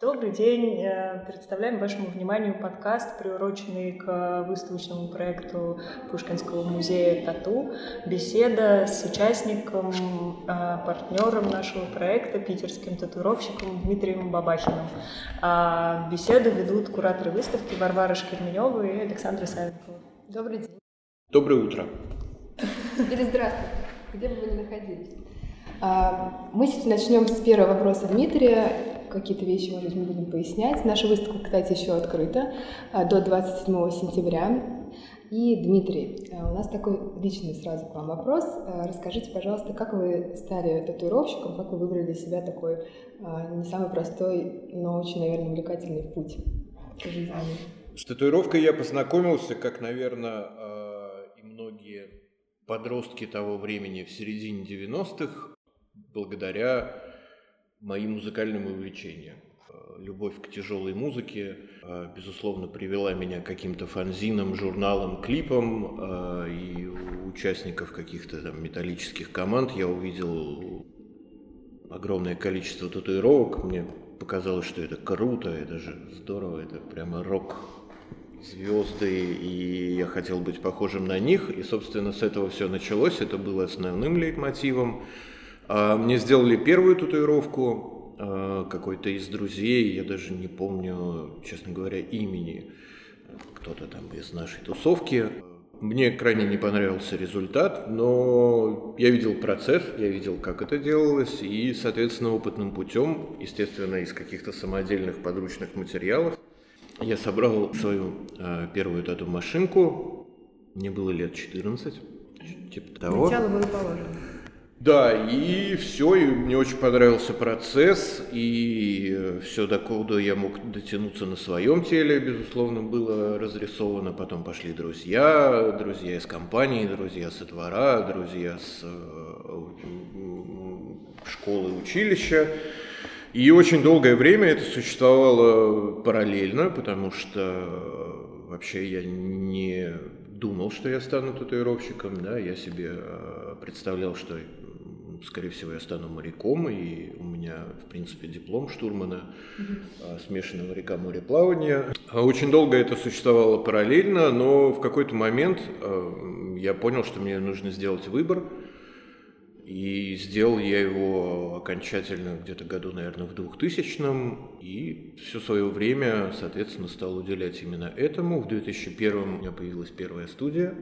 Добрый день. Э, представляем вашему вниманию подкаст, приуроченный к выставочному проекту Пушкинского музея «Тату». Беседа с участником, э, партнером нашего проекта, питерским татуировщиком Дмитрием Бабахиным. А беседу ведут кураторы выставки Варвара Шкерменева и Александра Савенкова. Добрый день. Доброе утро. Или здравствуйте, где бы вы ни находились. А, мы сейчас начнем с первого вопроса Дмитрия какие-то вещи, может быть, мы будем пояснять. Наша выставка, кстати, еще открыта а, до 27 сентября. И, Дмитрий, а, у нас такой личный сразу к вам вопрос. А, расскажите, пожалуйста, как вы стали татуировщиком, как вы выбрали для себя такой не самый простой, но очень, наверное, увлекательный путь к жизни? С татуировкой я познакомился, как, наверное, и многие подростки того времени в середине 90-х, благодаря моим музыкальным увлечениям. Э, любовь к тяжелой музыке, э, безусловно, привела меня к каким-то фанзинам, журналам, клипам. Э, и участников каких-то там металлических команд я увидел огромное количество татуировок. Мне показалось, что это круто, это же здорово, это прямо рок звезды, и я хотел быть похожим на них. И, собственно, с этого все началось. Это было основным лейтмотивом. А, мне сделали первую татуировку а, какой-то из друзей, я даже не помню, честно говоря, имени. Кто-то там из нашей тусовки. Мне крайне не понравился результат, но я видел процесс, я видел, как это делалось, и, соответственно, опытным путем, естественно, из каких-то самодельных подручных материалов, я собрал свою э, первую тату-машинку. Мне было лет 14, типа того. Начало было положено. Да, и все, и мне очень понравился процесс, и э, все докуда я мог дотянуться на своем теле, безусловно, было разрисовано. Потом пошли друзья, друзья из компании, друзья со двора, друзья с э, школы, училища. И очень долгое время это существовало параллельно, потому что э, вообще я не думал, что я стану татуировщиком, да, я себе представлял, что скорее всего, я стану моряком, и у меня, в принципе, диплом штурмана mm-hmm. смешанного река-мореплавания. А очень долго это существовало параллельно, но в какой-то момент а, я понял, что мне нужно сделать выбор, и сделал я его окончательно где-то году, наверное, в 2000-м. И все свое время, соответственно, стал уделять именно этому. В 2001 у меня появилась первая студия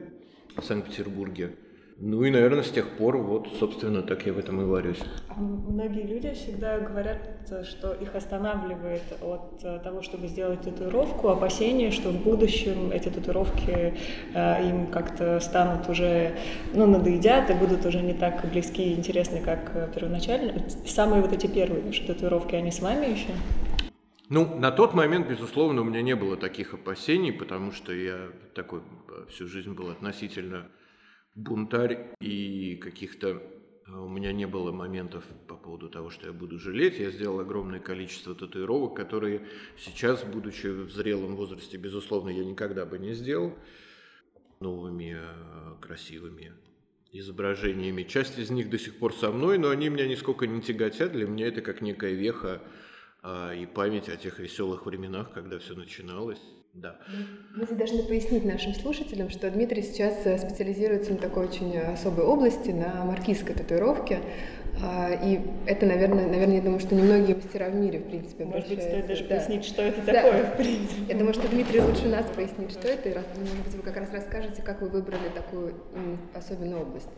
в Санкт-Петербурге. Ну и, наверное, с тех пор, вот, собственно, так я в этом и варюсь. А многие люди всегда говорят, что их останавливает от э, того, чтобы сделать татуировку, опасение, что в будущем эти татуировки э, им как-то станут уже, ну, надоедят и будут уже не так близки и интересны, как э, первоначально. Самые вот эти первые ваши татуировки, они с вами еще? Ну, на тот момент, безусловно, у меня не было таких опасений, потому что я такой всю жизнь был относительно бунтарь и каких-то а, у меня не было моментов по поводу того, что я буду жалеть. Я сделал огромное количество татуировок, которые сейчас, будучи в зрелом возрасте, безусловно, я никогда бы не сделал. Новыми, а, красивыми изображениями. Часть из них до сих пор со мной, но они меня нисколько не тяготят. Для меня это как некая веха а, и память о тех веселых временах, когда все начиналось. Да. Мы должны пояснить нашим слушателям, что Дмитрий сейчас э, специализируется на такой очень особой области, на маркизской татуировке. А, и это, наверное, наверное, я думаю, что немногие мастера в мире, в принципе, Может быть, стоит даже да. пояснить, что это да. такое, в принципе. Я думаю, что Дмитрий лучше нас пояснит, что это, и, может быть, вы как раз расскажете, как вы выбрали такую особенную область.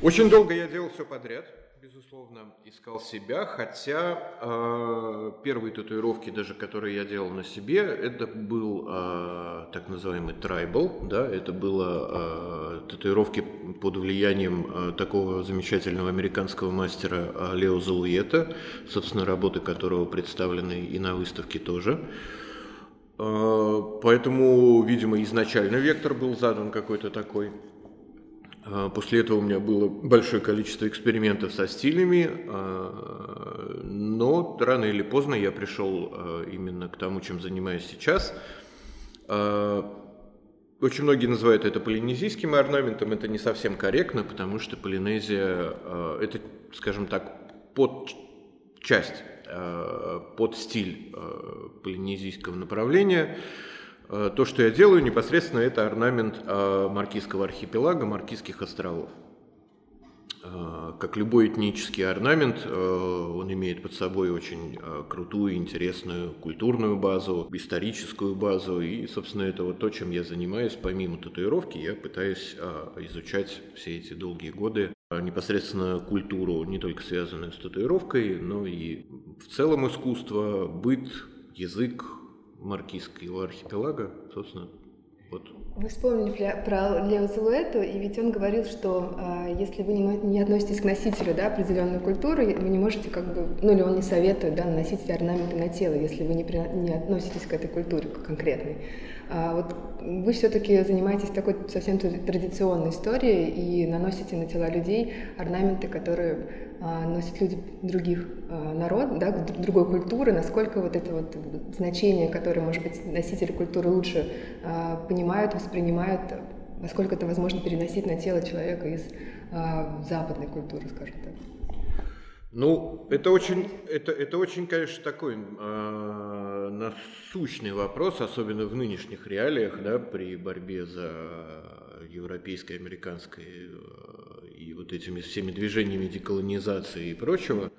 Очень долго я делал все подряд безусловно, искал себя, хотя э, первые татуировки, даже которые я делал на себе, это был э, так называемый трайбл, да, это было э, татуировки под влиянием э, такого замечательного американского мастера э, Лео Залуета, собственно, работы которого представлены и на выставке тоже. Э, поэтому, видимо, изначально вектор был задан какой-то такой. А, после этого у меня было большое количество экспериментов со стилями, а, но рано или поздно я пришел а, именно к тому, чем занимаюсь сейчас. Очень многие называют это полинезийским орнаментом, это не совсем корректно, потому что Полинезия – это, скажем так, под часть под стиль полинезийского направления. То, что я делаю непосредственно, это орнамент Маркизского архипелага, Маркизских островов. Э, как любой этнический орнамент, э, он имеет под собой очень э, крутую, интересную культурную базу, историческую базу. И, собственно, это вот то, чем я занимаюсь. Помимо татуировки, я пытаюсь изучать все эти долгие годы непосредственно культуру, не только связанную с татуировкой, но и в целом искусство, быт, язык маркизского архипелага, собственно, вот вы вспомнили про Лео Зелуэту, и ведь он говорил, что э, если вы не, не относитесь к носителю да, определенной культуры, вы не можете как бы, ну или он не советует да, наносить орнаменты на тело, если вы не, при, не относитесь к этой культуре конкретной. А вот вы все-таки занимаетесь такой совсем традиционной историей и наносите на тела людей орнаменты, которые носят люди других а, народ, да, другой культуры, насколько вот это вот значение, которое, может быть, носители культуры лучше а, понимают, воспринимают, насколько это возможно переносить на тело человека из западной культуры, скажем так. Ну, это очень, это, это очень, конечно, такой э, насущный вопрос, особенно в нынешних реалиях, да, при борьбе за европейской, американской э, и вот этими всеми движениями деколонизации и прочего.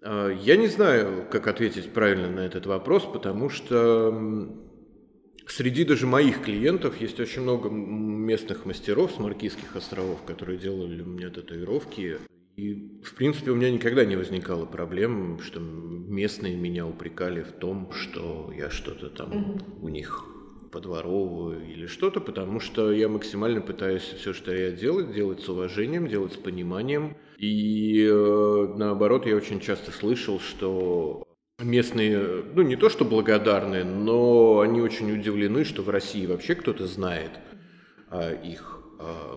Э, я не знаю, как ответить правильно на этот вопрос, потому что Среди даже моих клиентов есть очень много местных мастеров с Маркизских островов, которые делали у меня татуировки. И, в принципе, у меня никогда не возникало проблем, что местные меня упрекали в том, что я что-то там mm-hmm. у них подворовываю или что-то, потому что я максимально пытаюсь все, что я делаю, делать с уважением, делать с пониманием. И э, наоборот, я очень часто слышал, что местные, ну не то что благодарны, но они очень удивлены, что в России вообще кто-то знает о их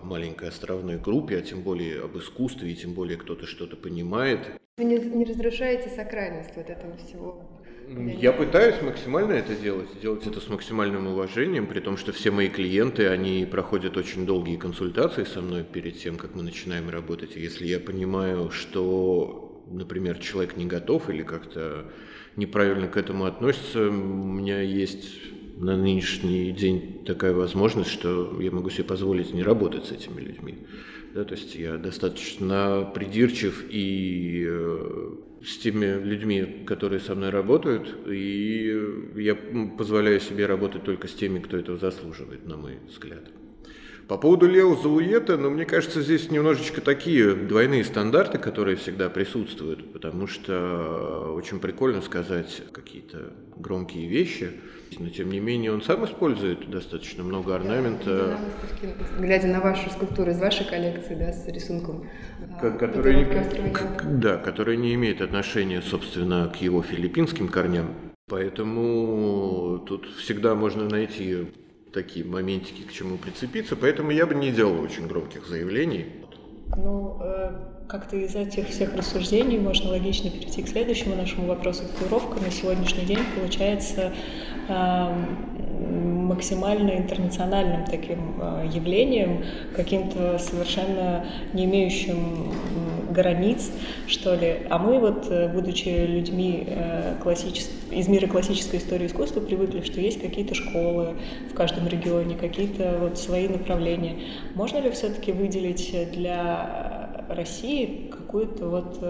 маленькой островной группе, а тем более об искусстве, и тем более кто-то что-то понимает. Вы не, не разрушаете сакральность вот этого всего? Я пытаюсь максимально это делать, делать это с максимальным уважением, при том, что все мои клиенты, они проходят очень долгие консультации со мной перед тем, как мы начинаем работать. И если я понимаю, что, например, человек не готов или как-то неправильно к этому относится, у меня есть на нынешний день такая возможность, что я могу себе позволить не работать с этими людьми. Да, то есть я достаточно придирчив и э, с теми людьми, которые со мной работают, и я позволяю себе работать только с теми, кто этого заслуживает, на мой взгляд. По поводу Лео Залуета, ну, мне кажется, здесь немножечко такие двойные стандарты, которые всегда присутствуют, потому что очень прикольно сказать какие-то громкие вещи, но тем не менее он сам использует достаточно много орнамента. Глядя на вашу скульптуру из вашей коллекции, да, с рисунком. А, который, не, да, который не имеет отношения, собственно, к его филиппинским корням. Поэтому тут всегда можно найти такие моментики, к чему прицепиться, поэтому я бы не делал очень громких заявлений. Ну, э, как-то из этих всех рассуждений можно логично перейти к следующему нашему вопросу. Татуировка на сегодняшний день получается максимально интернациональным таким э, явлением, каким-то совершенно не имеющим границ, что ли. А мы вот, э, будучи людьми э, классичес... из мира классической истории искусства, привыкли, что есть какие-то школы в каждом регионе, какие-то вот свои направления. Можно ли все-таки выделить для России какую-то вот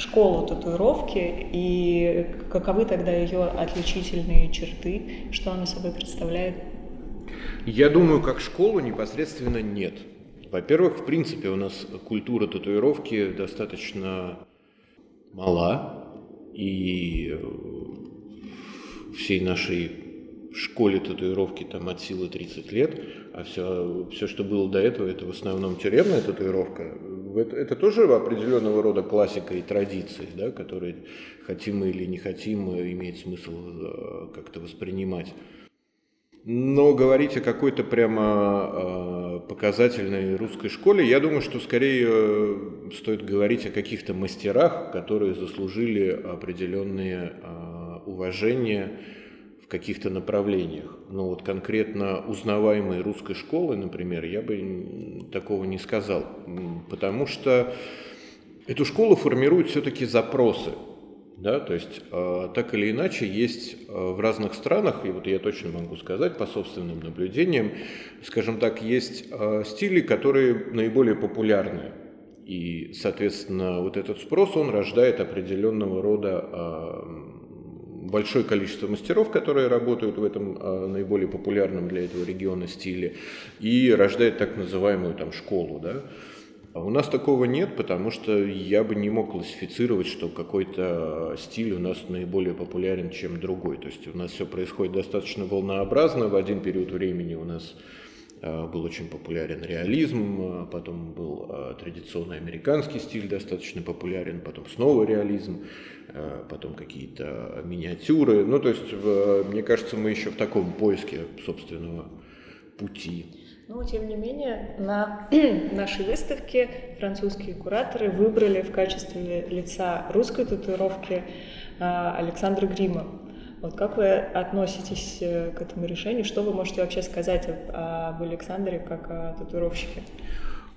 школу татуировки и каковы тогда ее отличительные черты, что она собой представляет? Я думаю, как школу непосредственно нет. Во-первых, в принципе, у нас культура татуировки достаточно мала, и всей нашей школе татуировки там от силы 30 лет, а все, все, что было до этого, это в основном тюремная татуировка. Это, это тоже определенного рода классика и традиции, да, которые хотим мы или не хотим, имеет смысл э, как-то воспринимать. Но говорить о какой-то прямо э, показательной русской школе, я думаю, что скорее э, стоит говорить о каких-то мастерах, которые заслужили определенные уважения каких-то направлениях. Но вот конкретно узнаваемой русской школы, например, я бы такого не сказал, потому что эту школу формируют все-таки запросы. Да, то есть э, так или иначе есть э, в разных странах, и вот я точно могу сказать по собственным наблюдениям, скажем так, есть э, стили, которые наиболее популярны. И, соответственно, вот этот спрос, он рождает определенного рода большое количество мастеров, которые работают в этом э, наиболее популярном для этого региона стиле, и рождает так называемую там школу, да, а у нас такого нет, потому что я бы не мог классифицировать, что какой-то стиль у нас наиболее популярен, чем другой. То есть у нас все происходит достаточно волнообразно. В один период времени у нас а, был очень популярен реализм, а потом был а, традиционный американский стиль достаточно популярен, потом снова реализм, потом какие-то миниатюры. Ну, то есть, мне кажется, мы еще в таком поиске собственного пути. Но, тем не менее, на нашей выставке французские кураторы выбрали в качестве лица русской татуировки Александра Грима. Вот как вы относитесь э, к этому решению? Что вы можете вообще сказать об Александре как о татуировщике?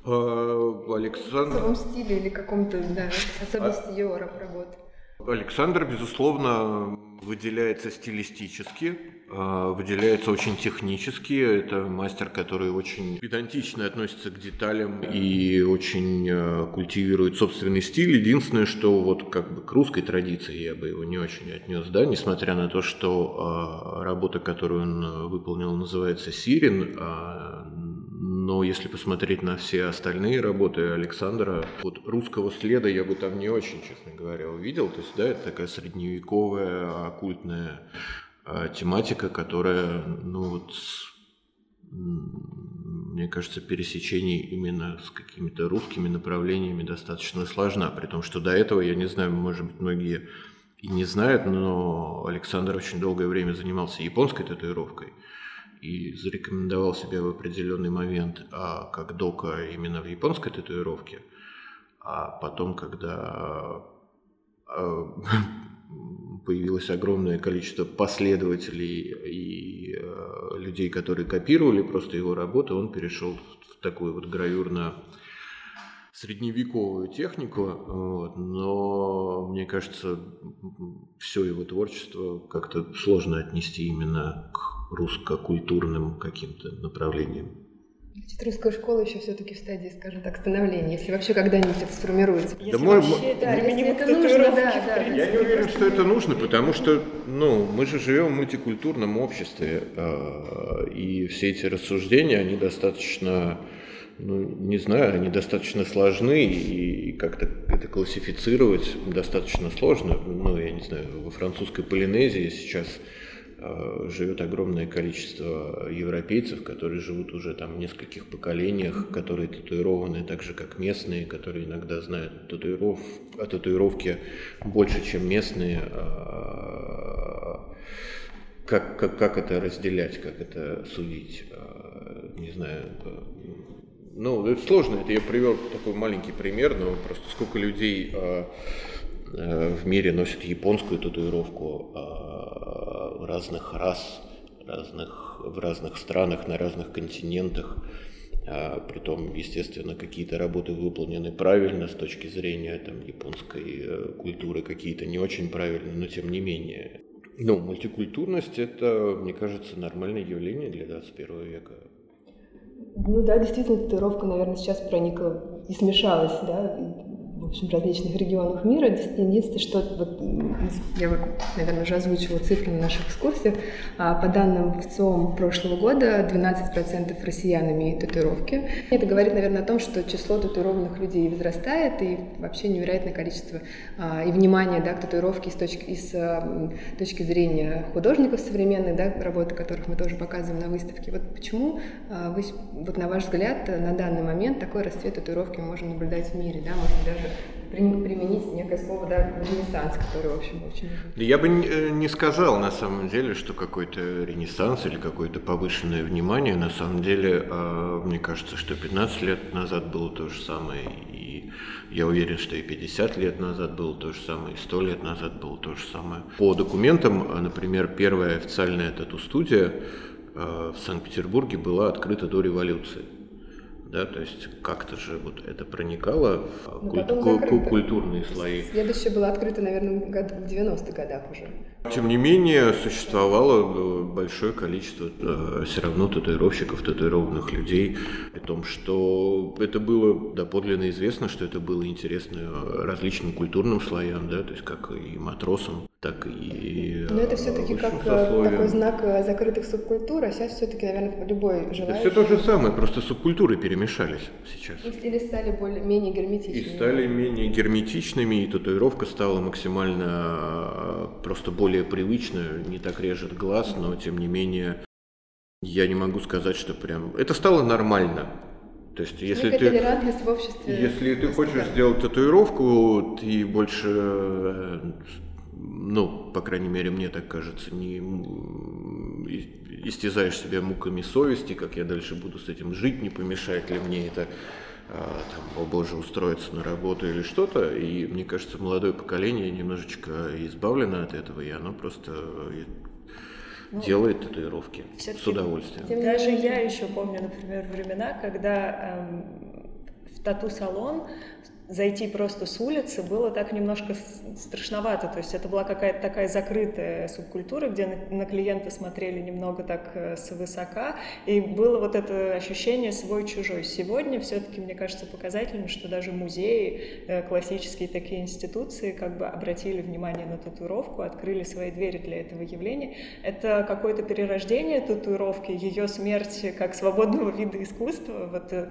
А, Александр... В своем стиле или каком-то, да, особенности а... его работы? Александр, безусловно, выделяется стилистически, а, выделяется очень технически. Это мастер, который очень педантично относится к деталям и очень а, культивирует собственный стиль. Единственное, что вот как бы к русской традиции я бы его не очень отнес, да, несмотря на то, что а, работа, которую он выполнил, называется «Сирин», но если посмотреть на все остальные работы Александра, вот русского следа я бы там не очень, честно говоря, увидел. То есть, да, это такая средневековая, оккультная тематика, которая, ну вот, мне кажется, пересечений именно с какими-то русскими направлениями достаточно сложна. При том, что до этого, я не знаю, может быть, многие и не знают, но Александр очень долгое время занимался японской татуировкой и зарекомендовал себя в определенный момент а, как дока именно в японской татуировке, а потом, когда а, появилось огромное количество последователей и а, людей, которые копировали просто его работу, он перешел в такую вот гравюрно средневековую технику, вот, но мне кажется, все его творчество как-то сложно отнести именно к русско-культурным каким-то направлениям. Значит, русская школа еще все-таки в стадии, скажем так, становления, если вообще когда-нибудь это сформируется. Если да, вообще, да, если это нужно, да, да. Я не уверен, что это нужно, потому что, ну, мы же живем в мультикультурном обществе, а, и все эти рассуждения, они достаточно, ну, не знаю, они достаточно сложны, и как-то это классифицировать достаточно сложно. Ну, я не знаю, во французской Полинезии сейчас живет огромное количество европейцев, которые живут уже там в нескольких поколениях, которые татуированы так же, как местные, которые иногда знают татуиров, о татуировке больше, чем местные. А, как, как, как это разделять, как это судить, а, не знаю. Ну, это сложно, это я привел такой маленький пример, но просто сколько людей э, в мире носят японскую татуировку, разных рас, разных, в разных странах, на разных континентах. А, притом, естественно, какие-то работы выполнены правильно с точки зрения там, японской э, культуры, какие-то не очень правильно, но тем не менее. Ну, мультикультурность – это, мне кажется, нормальное явление для 21 века. Ну да, действительно, татуировка, наверное, сейчас проникла и смешалась, да, в общем, различных регионах мира. Единственное, что вот, я, наверное, уже озвучивала цифры на наших экскурсиях. А, по данным в ЦОМ прошлого года 12% россиян имеют татуировки. Это говорит, наверное, о том, что число татуированных людей возрастает и вообще невероятное количество а, и внимания да, к татуировке с точки, и с а, точки зрения художников современных, да, работы которых мы тоже показываем на выставке. Вот почему вот на ваш взгляд, на данный момент такой расцвет татуировки мы можем наблюдать в мире, да, может даже применить некое слово, да, ренессанс, который, в общем, очень... Я бы э, не сказал, на самом деле, что какой-то ренессанс или какое-то повышенное внимание. На самом деле, а, мне кажется, что 15 лет назад было то же самое, и я уверен, что и 50 лет назад было то же самое, и 100 лет назад было то же самое. По документам, а, например, первая официальная тату-студия а, в Санкт-Петербурге была открыта до революции. Да, то есть как-то же вот это проникало в Но куль- потом ку- закрыто. культурные слои. Следующее было открыто, наверное, в году- в 90-х годах уже. Тем не менее, существовало большое количество э, все равно татуировщиков, татуированных людей, при том, что это было доподлинно известно, что это было интересно различным культурным слоям, да, то есть как и матросам, так и Но это э, все-таки высшим как э, такой знак э, закрытых субкультур, а сейчас все-таки, наверное, любой Это желающий. все то же самое, просто субкультуры перемешались сейчас. Или стали более, менее герметичными. И стали менее герметичными, и татуировка стала максимально э, просто более привычная, не так режет глаз, но тем не менее я не могу сказать, что прям... Это стало нормально. То есть если Некая ты... в обществе. Если ты хочешь сделать татуировку, ты больше, э, ну, по крайней мере, мне так кажется, не истязаешь себя муками совести, как я дальше буду с этим жить, не помешает ли мне это, а, там, о боже, устроиться на работу или что-то. И мне кажется, молодое поколение немножечко избавлено от этого, и оно просто э, Ну, делает татуировки с удовольствием. Тем Даже я еще помню, например, времена, когда эм, в тату-салон зайти просто с улицы было так немножко страшновато. То есть это была какая-то такая закрытая субкультура, где на, на клиента смотрели немного так э, свысока, и было вот это ощущение свой-чужой. Сегодня все-таки, мне кажется, показательно, что даже музеи, э, классические такие институции, как бы обратили внимание на татуировку, открыли свои двери для этого явления. Это какое-то перерождение татуировки, ее смерть как свободного вида искусства. Вот э,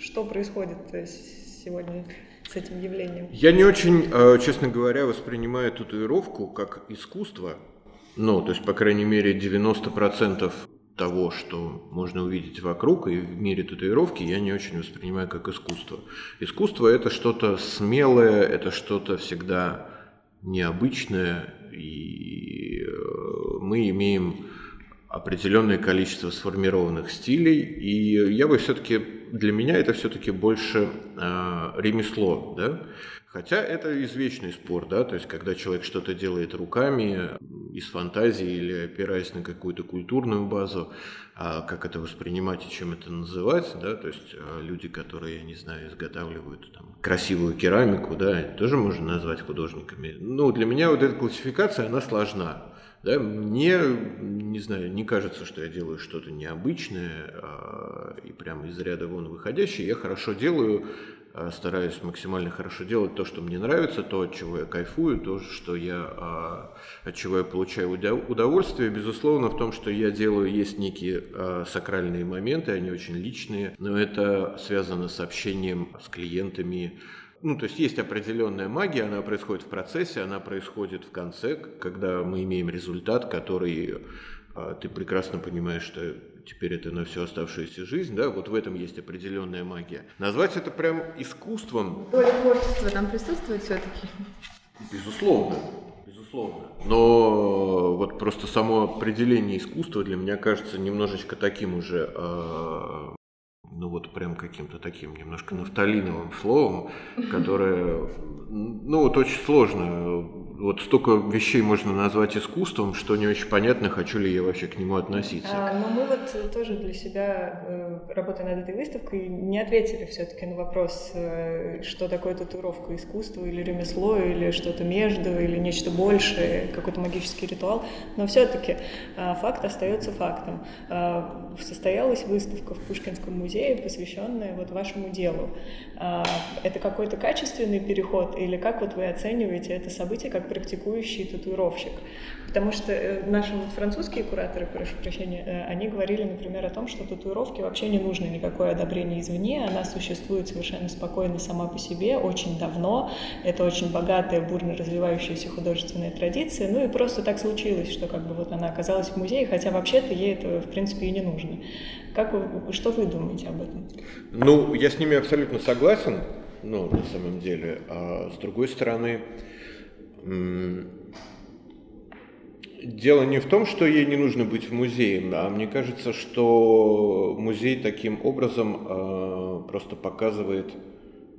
что происходит сегодня с этим явлением? Я не очень, э, честно говоря, воспринимаю татуировку как искусство. Ну, то есть, по крайней мере, 90% того, что можно увидеть вокруг и в мире татуировки, я не очень воспринимаю как искусство. Искусство – это что-то смелое, это что-то всегда необычное, и э, мы имеем определенное количество сформированных стилей, и я бы все-таки, для меня это все-таки больше э, ремесло, да, хотя это извечный спор, да, то есть когда человек что-то делает руками, из фантазии или опираясь на какую-то культурную базу, а как это воспринимать и чем это называть, да, то есть э, люди, которые, я не знаю, изготавливают там, красивую керамику, да, тоже можно назвать художниками. Ну, для меня вот эта классификация, она сложна. Да, мне, не знаю, не кажется, что я делаю что-то необычное а, и прямо из ряда вон выходящее. Я хорошо делаю, а, стараюсь максимально хорошо делать то, что мне нравится, то, от чего я кайфую, то, что я, а, от чего я получаю удов- удовольствие. Безусловно, в том, что я делаю, есть некие а, сакральные моменты, они очень личные, но это связано с общением с клиентами, ну, то есть есть определенная магия, она происходит в процессе, она происходит в конце, когда мы имеем результат, который а, ты прекрасно понимаешь, что теперь это на всю оставшуюся жизнь, да, вот в этом есть определенная магия. Назвать это прям искусством, Доля творчества там присутствует все-таки. безусловно, безусловно. Но вот просто само определение искусства для меня кажется немножечко таким уже а, ну вот прям каким-то таким немножко нафталиновым словом, которое, ну вот очень сложно. Вот столько вещей можно назвать искусством, что не очень понятно, хочу ли я вообще к нему относиться. А, но мы вот тоже для себя, э, работая над этой выставкой, не ответили все-таки на вопрос, э, что такое татуировка, искусство или ремесло, или что-то между, или нечто большее, какой-то магический ритуал. Но все-таки факт остается фактом. Состоялась выставка в Пушкинском музее, посвященная вот вашему делу. А, Это какой-то качественный переход, или как вот вы оцениваете это событие как практикующий татуировщик? Потому что э, наши французские кураторы, прошу прощения, э, они говорили, например, о том, что татуировке вообще не нужно никакое одобрение извне, она существует совершенно спокойно сама по себе, очень давно, это очень богатая, бурно развивающаяся художественная традиция, ну и просто так случилось, что как бы вот она оказалась в музее, хотя вообще-то ей это, в принципе, и не нужно. Как вы, что вы думаете об этом? Ну, я с ними абсолютно согласен, ну, на самом деле. А с другой стороны, дело не в том, что ей не нужно быть в музее, а мне кажется, что музей таким образом а, просто показывает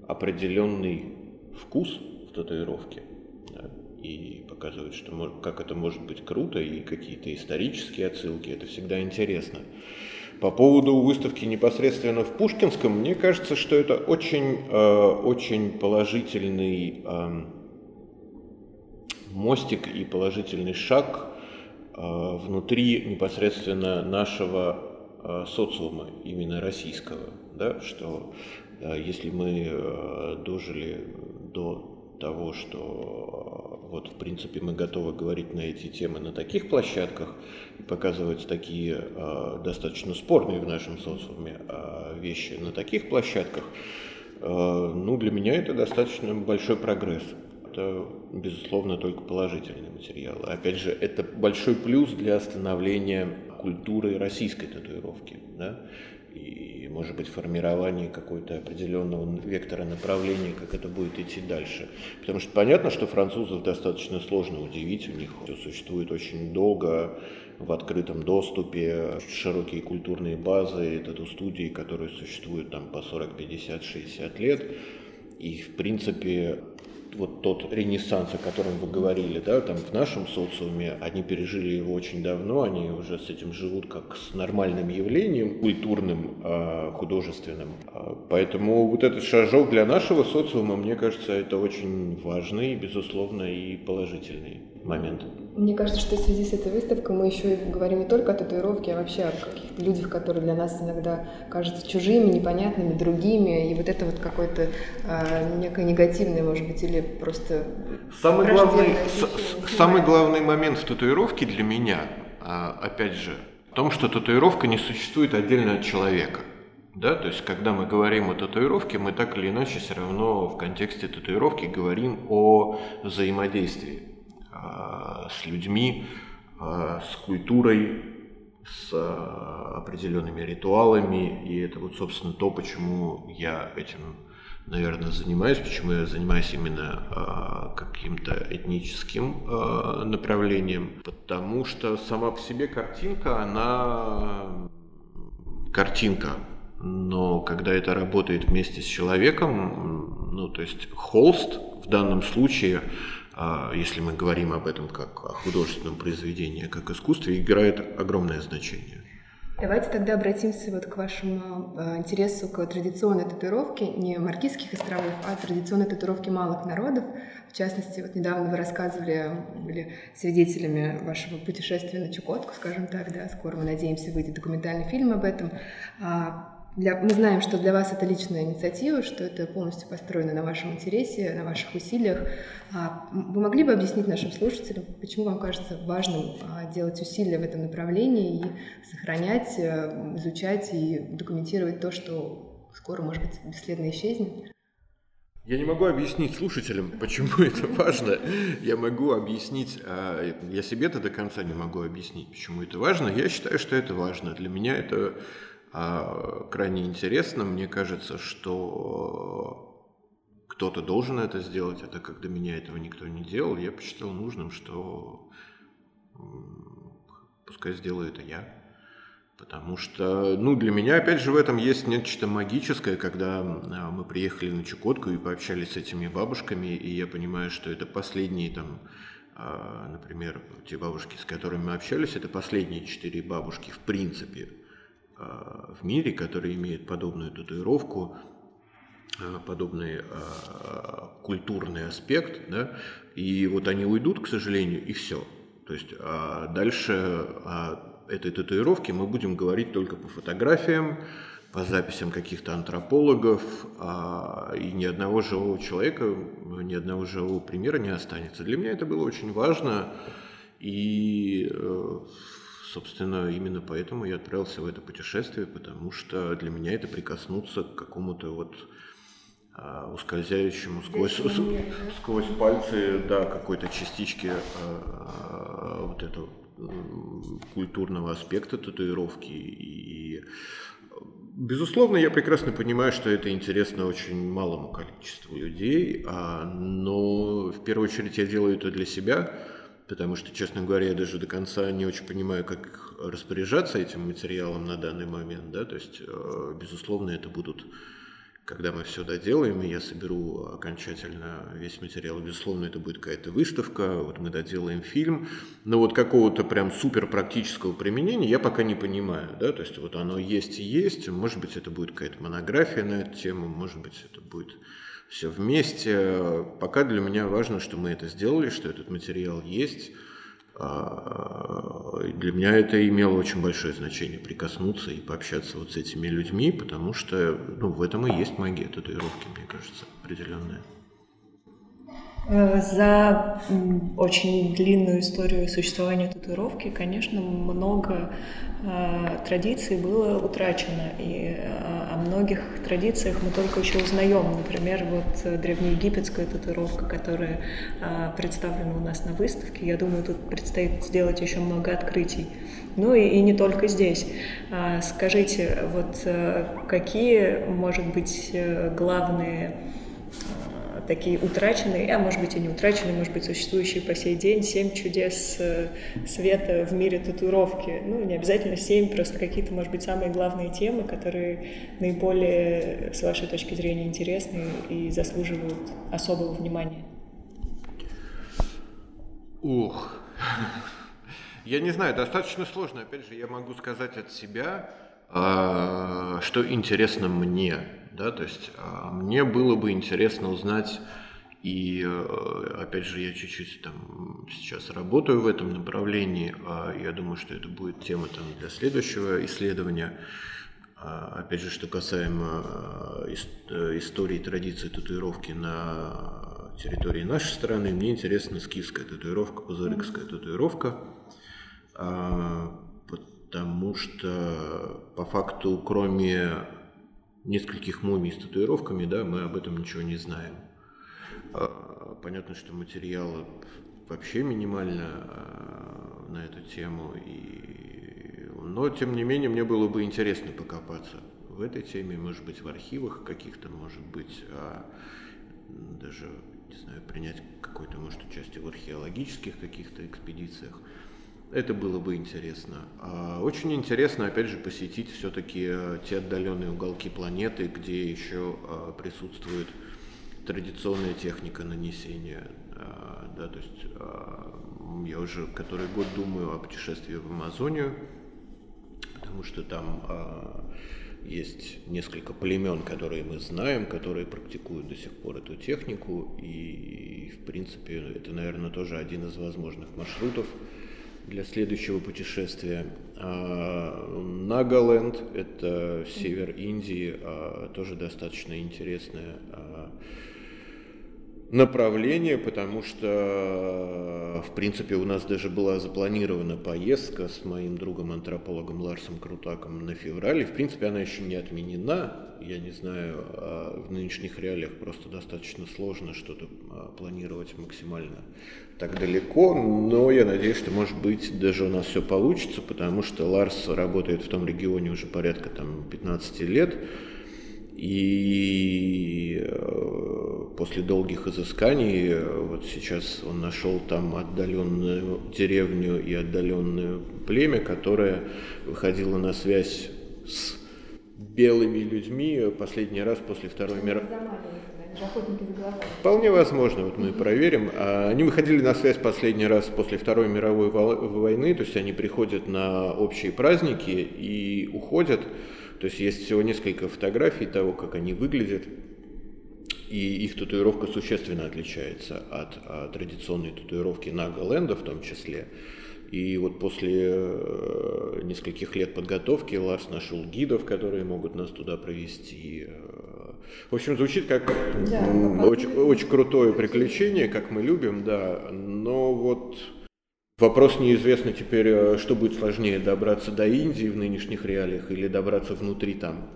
определенный вкус в татуировке. да. и показывают, что, как это может быть круто, и какие-то исторические отсылки, это всегда интересно. По поводу выставки непосредственно в Пушкинском, мне кажется, что это очень, э, очень положительный эм, мостик и положительный шаг э, внутри непосредственно нашего э, социума, именно российского, да, что если мы дожили до того, что вот, в принципе, мы готовы говорить на эти темы на таких площадках и показывать такие э, достаточно спорные в нашем социуме э, вещи на таких площадках, э, ну, для меня это достаточно большой прогресс. Это, безусловно, только положительный материал. Опять же, это большой плюс для становления культуры российской татуировки. Да? и, может быть, формирование какой-то определенного вектора направления, как это будет идти дальше. Потому что понятно, что французов достаточно сложно удивить, у них все существует очень долго, в открытом доступе, широкие культурные базы, это студии, которые существуют там по 40, 50, 60 лет. И, в принципе, вот тот ренессанс, о котором вы говорили, да, там в нашем социуме, они пережили его очень давно, они уже с этим живут как с нормальным явлением, культурным, а, художественным. А, поэтому вот этот шажок для нашего социума, мне кажется, это очень важный, безусловно, и положительный момент. Мне кажется, что в связи с этой выставкой мы еще и говорим не только о татуировке, а вообще о каких-то людях, которые для нас иногда кажутся чужими, непонятными, другими, и вот это вот какое-то э, некое негативное, может быть, или просто самый главный, с, самый главный момент в татуировке для меня, а, опять же, в том, что татуировка не существует отдельно от человека. Да, то есть, когда мы говорим о татуировке, мы так или иначе все равно в контексте татуировки говорим о взаимодействии. а, с людьми, а, с культурой, с а, определенными ритуалами. И это вот, собственно, то, почему я этим, наверное, занимаюсь, почему я занимаюсь именно каким-то этническим направлением. Потому что сама по себе картинка, она картинка, но когда это работает вместе с человеком, ну, то есть холст в данном случае а, если мы говорим об этом как о художественном произведении, как искусстве, играет огромное значение. Давайте тогда обратимся вот к вашему э, интересу к традиционной татуировке не Маркизских островов, а традиционной татуировке малых народов. В частности, вот недавно вы рассказывали, были свидетелями вашего путешествия на Чукотку, скажем так, да, скоро мы надеемся выйдет документальный фильм об этом. Для, мы знаем, что для вас это личная инициатива, что это полностью построено на вашем интересе, на ваших усилиях. А, вы могли бы объяснить нашим слушателям, почему вам кажется важным а, делать усилия в этом направлении и сохранять, э, изучать и документировать то, что скоро, может быть, бесследно исчезнет? Я не могу объяснить слушателям, почему это важно. Я могу объяснить, а, я себе-то до конца не могу объяснить, почему это важно. Я считаю, что это важно. Для меня это крайне интересно. Мне кажется, что кто-то должен это сделать, а так как до меня этого никто не делал, я посчитал нужным, что пускай сделаю это я. Потому что, ну, для меня, опять же, в этом есть нечто магическое, когда а, мы приехали на Чукотку и пообщались с этими бабушками, и я понимаю, что это последние там, а, например, те бабушки, с которыми мы общались, это последние четыре бабушки, в принципе, Э, в мире, которые имеют подобную татуировку, э, подобный э, культурный аспект, да, и вот они уйдут, к сожалению, и все. То есть а дальше о этой татуировке мы будем говорить только по фотографиям, по записям каких-то антропологов, а, и ни одного живого человека, ни одного живого примера не останется. Для меня это было очень важно, и Собственно, именно поэтому я отправился в это путешествие, потому что для меня это прикоснуться к какому-то вот а, ускользающему сквозь, сквозь пальцы, да, какой-то частички а, вот этого культурного аспекта татуировки. И, безусловно, я прекрасно понимаю, что это интересно очень малому количеству людей, а, но в первую очередь я делаю это для себя, потому что, честно говоря, я даже до конца не очень понимаю, как распоряжаться этим материалом на данный момент, да, то есть, э, безусловно, это будут когда мы все доделаем, и я соберу окончательно весь материал, безусловно, это будет какая-то выставка, вот мы доделаем фильм, но вот какого-то прям супер практического применения я пока не понимаю, да, то есть вот оно есть и есть, может быть, это будет какая-то монография на эту тему, может быть, это будет все вместе. Пока для меня важно, что мы это сделали, что этот материал есть, а, для меня это имело очень большое значение прикоснуться и пообщаться вот с этими людьми, потому что ну, в этом и есть магия татуировки, мне кажется, определенная. Э, за очень длинную историю существования татуировки, конечно, много э, традиций было утрачено, и э, о многих традициях мы только еще узнаем. Например, вот древнеегипетская татуировка, которая представлена у нас на выставке. Я думаю, тут предстоит сделать еще много открытий. Ну и, и не только здесь. Скажите, вот какие, может быть, главные такие утраченные, а может быть и не утраченные, может быть существующие по сей день, семь чудес э, света в мире татуировки. Ну, не обязательно семь, просто какие-то, может быть, самые главные темы, которые наиболее, с вашей точки зрения, интересны и заслуживают особого внимания. Ух, я не знаю, достаточно сложно. Опять же, я могу сказать от себя, а, что интересно мне. Да? То есть а, мне было бы интересно узнать, и э, опять же я чуть-чуть там сейчас работаю в этом направлении, а, я думаю, что это будет тема там, для следующего исследования. Опять же, что касаемо э, истории и традиции татуировки на территории нашей страны, мне интересна скифская татуировка, пузырикская татуировка потому что по факту, кроме нескольких мумий с татуировками, да, мы об этом ничего не знаем. А, понятно, что материала вообще минимально а, на эту тему, и... но тем не менее мне было бы интересно покопаться в этой теме, может быть, в архивах каких-то, может быть, а даже, не знаю, принять какое-то, может, участие в археологических каких-то экспедициях. Это было бы интересно. А, очень интересно, опять же, посетить все-таки э, те отдаленные уголки планеты, где еще а, присутствует традиционная техника нанесения. А, да, то есть я уже который год думаю о путешествии в Амазонию, потому что там есть несколько племен, которые мы знаем, которые практикуют до сих пор эту технику, и, в принципе, это, наверное, тоже один из возможных маршрутов для следующего путешествия. А, Нагаленд – это север Индии, а, тоже достаточно интересное а, направление, потому что, в принципе, у нас даже была запланирована поездка с моим другом-антропологом Ларсом Крутаком на февраль, и, в принципе, она еще не отменена. Я не знаю, в нынешних реалиях просто достаточно сложно что-то планировать максимально так далеко, но я надеюсь, что, может быть, даже у нас все получится, потому что Ларс работает в том регионе уже порядка там, 15 лет, и э, после долгих изысканий, э, вот сейчас он нашел там отдаленную деревню и отдаленное племя, которое выходило на связь с белыми людьми последний раз после Второй мировой. Вполне возможно, вот мы проверим. А, они выходили на связь последний раз после Второй мировой войны, то есть они приходят на общие праздники и уходят. То есть есть всего несколько фотографий того, как они выглядят, и их татуировка существенно отличается от, от традиционной татуировки Нагаленда в том числе. И вот после э, нескольких лет подготовки Ларс нашел гидов, которые могут нас туда провести. В общем, звучит как да, очень, очень крутое приключение, как мы любим, да. Но вот вопрос неизвестно теперь, э, что будет сложнее, добраться до Индии в нынешних реалиях или добраться внутри там,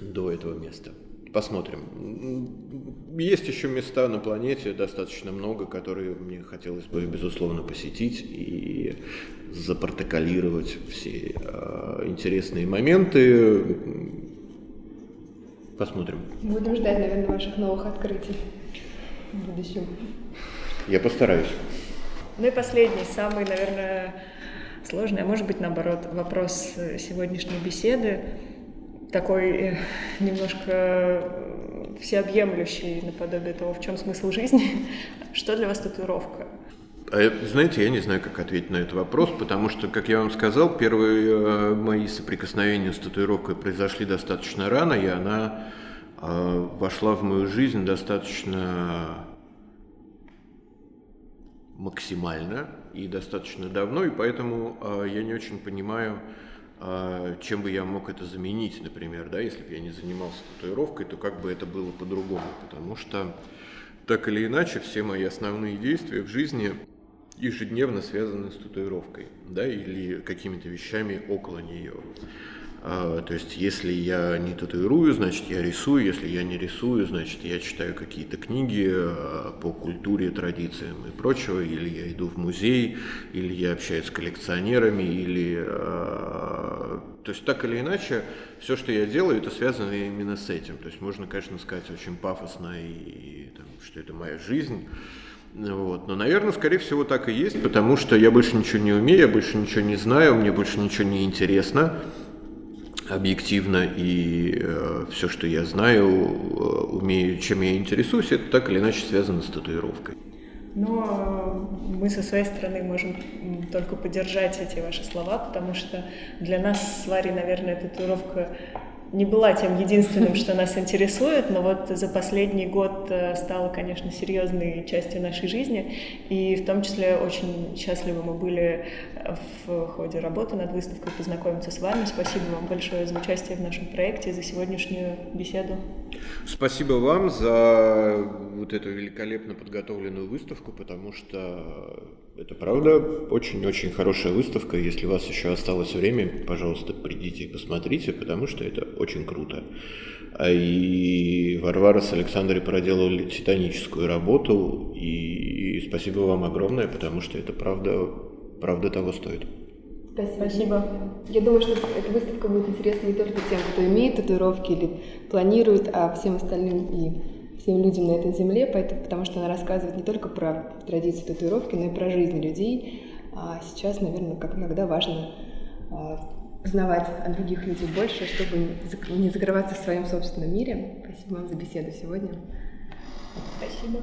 до этого места. Посмотрим. Есть еще места на планете, достаточно много, которые мне хотелось бы, безусловно, посетить и запротоколировать все э, интересные моменты. Посмотрим. Будем ждать, наверное, ваших новых открытий в будущем. Я постараюсь. Ну и последний, самый, наверное, сложный, а может быть, наоборот, вопрос сегодняшней беседы. такой э, немножко всеобъемлющий наподобие того, в чем смысл жизни. Что для вас татуировка? А, знаете, я не знаю, как ответить на этот вопрос, потому что, как я вам сказал, первые э, мои соприкосновения с татуировкой произошли достаточно рано, и она э, вошла в мою жизнь достаточно максимально и достаточно давно, и поэтому э, я не очень понимаю, э, чем бы я мог это заменить, например, да, если бы я не занимался татуировкой, то как бы это было по-другому, потому что так или иначе все мои основные действия в жизни ежедневно связаны с татуировкой, да, или какими-то вещами около нее. А, то есть, если я не татуирую, значит, я рисую, если я не рисую, значит, я читаю какие-то книги а, по культуре, традициям и прочего, или я иду в музей, или я общаюсь с коллекционерами, или... А, то есть, так или иначе, все, что я делаю, это связано именно с этим. То есть, можно, конечно, сказать очень пафосно, и, там, что это моя жизнь, вот. Но, наверное, скорее всего, так и есть, потому что я больше ничего не умею, я больше ничего не знаю, мне больше ничего не интересно объективно, и э, все, что я знаю, э, умею, чем я интересуюсь, это так или иначе связано с татуировкой. Но мы со своей стороны можем только поддержать эти ваши слова, потому что для нас с Варей, наверное, татуировка не была тем единственным, что нас интересует, но вот за последний год э, стала, конечно, серьезной частью нашей жизни, и в том числе очень счастливы мы были в ходе работы над выставкой познакомиться с вами. Спасибо вам большое за участие в нашем проекте, за сегодняшнюю беседу. Спасибо вам за вот эту великолепно подготовленную выставку, потому что это правда очень-очень хорошая выставка. Если у вас еще осталось время, пожалуйста, придите и посмотрите, потому что это очень круто. А и Варвара с Александрой проделали титаническую работу, и спасибо вам огромное, потому что это правда, правда того стоит. Спасибо. Спасибо. Я думаю, что эта выставка будет интересна не только тем, кто имеет татуировки или планирует, а всем остальным и всем людям на этой земле, поэтому, потому что она рассказывает не только про традиции татуировки, но и про жизнь людей. А сейчас, наверное, как иногда важно а, узнавать о других людях больше, чтобы не закрываться в своем собственном мире. Спасибо вам за беседу сегодня. Спасибо.